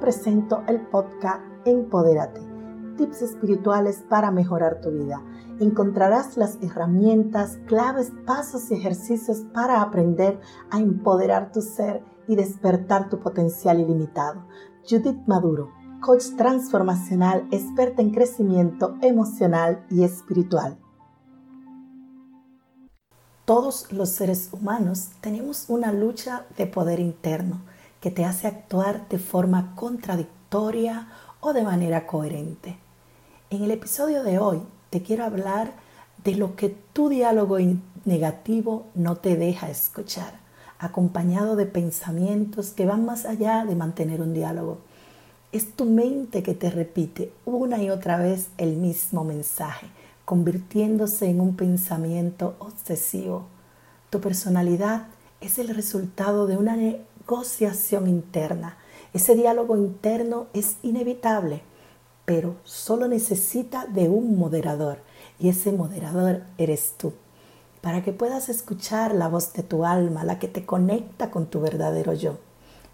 presento el podcast Empodérate, tips espirituales para mejorar tu vida. Encontrarás las herramientas, claves, pasos y ejercicios para aprender a empoderar tu ser y despertar tu potencial ilimitado. Judith Maduro, coach transformacional, experta en crecimiento emocional y espiritual. Todos los seres humanos tenemos una lucha de poder interno que te hace actuar de forma contradictoria o de manera coherente. En el episodio de hoy te quiero hablar de lo que tu diálogo negativo no te deja escuchar, acompañado de pensamientos que van más allá de mantener un diálogo. Es tu mente que te repite una y otra vez el mismo mensaje, convirtiéndose en un pensamiento obsesivo. Tu personalidad es el resultado de una negociación interna. Ese diálogo interno es inevitable, pero solo necesita de un moderador y ese moderador eres tú. Para que puedas escuchar la voz de tu alma, la que te conecta con tu verdadero yo.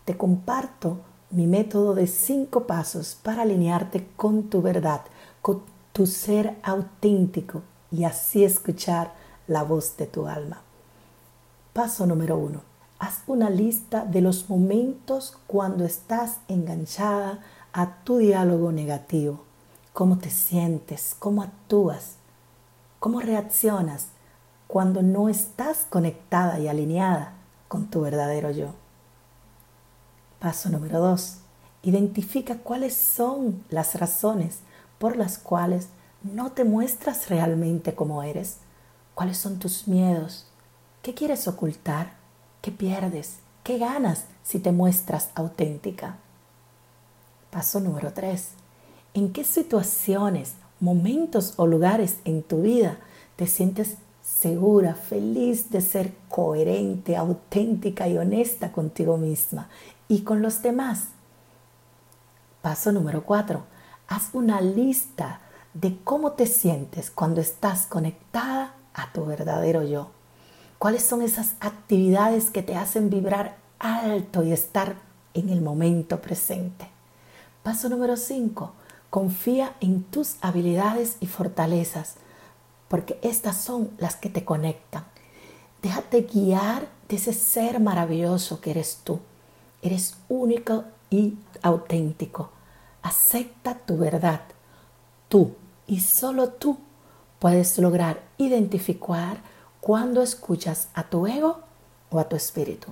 Te comparto mi método de cinco pasos para alinearte con tu verdad, con tu ser auténtico y así escuchar la voz de tu alma. Paso número uno Haz una lista de los momentos cuando estás enganchada a tu diálogo negativo. Cómo te sientes, cómo actúas, cómo reaccionas cuando no estás conectada y alineada con tu verdadero yo. Paso número dos. Identifica cuáles son las razones por las cuales no te muestras realmente como eres. ¿Cuáles son tus miedos? ¿Qué quieres ocultar? ¿Qué pierdes? ¿Qué ganas si te muestras auténtica? Paso número 3. ¿En qué situaciones, momentos o lugares en tu vida te sientes segura, feliz de ser coherente, auténtica y honesta contigo misma y con los demás? Paso número 4. Haz una lista de cómo te sientes cuando estás conectada a tu verdadero yo. ¿Cuáles son esas actividades que te hacen vibrar alto y estar en el momento presente? Paso número 5. Confía en tus habilidades y fortalezas, porque estas son las que te conectan. Déjate guiar de ese ser maravilloso que eres tú. Eres único y auténtico. Acepta tu verdad. Tú y solo tú puedes lograr identificar cuando escuchas a tu ego o a tu espíritu.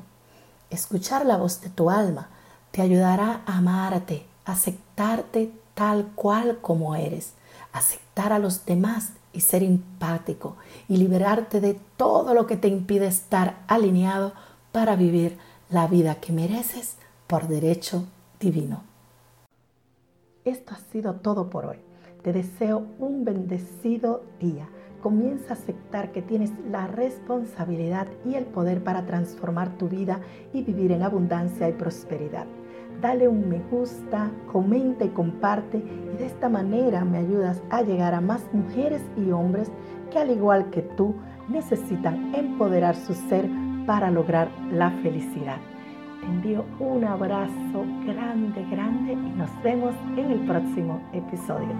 Escuchar la voz de tu alma te ayudará a amarte, aceptarte tal cual como eres, aceptar a los demás y ser empático y liberarte de todo lo que te impide estar alineado para vivir la vida que mereces por derecho divino. Esto ha sido todo por hoy. Te deseo un bendecido día comienza a aceptar que tienes la responsabilidad y el poder para transformar tu vida y vivir en abundancia y prosperidad. Dale un me gusta, comenta y comparte y de esta manera me ayudas a llegar a más mujeres y hombres que al igual que tú necesitan empoderar su ser para lograr la felicidad. Te envío un abrazo grande, grande y nos vemos en el próximo episodio.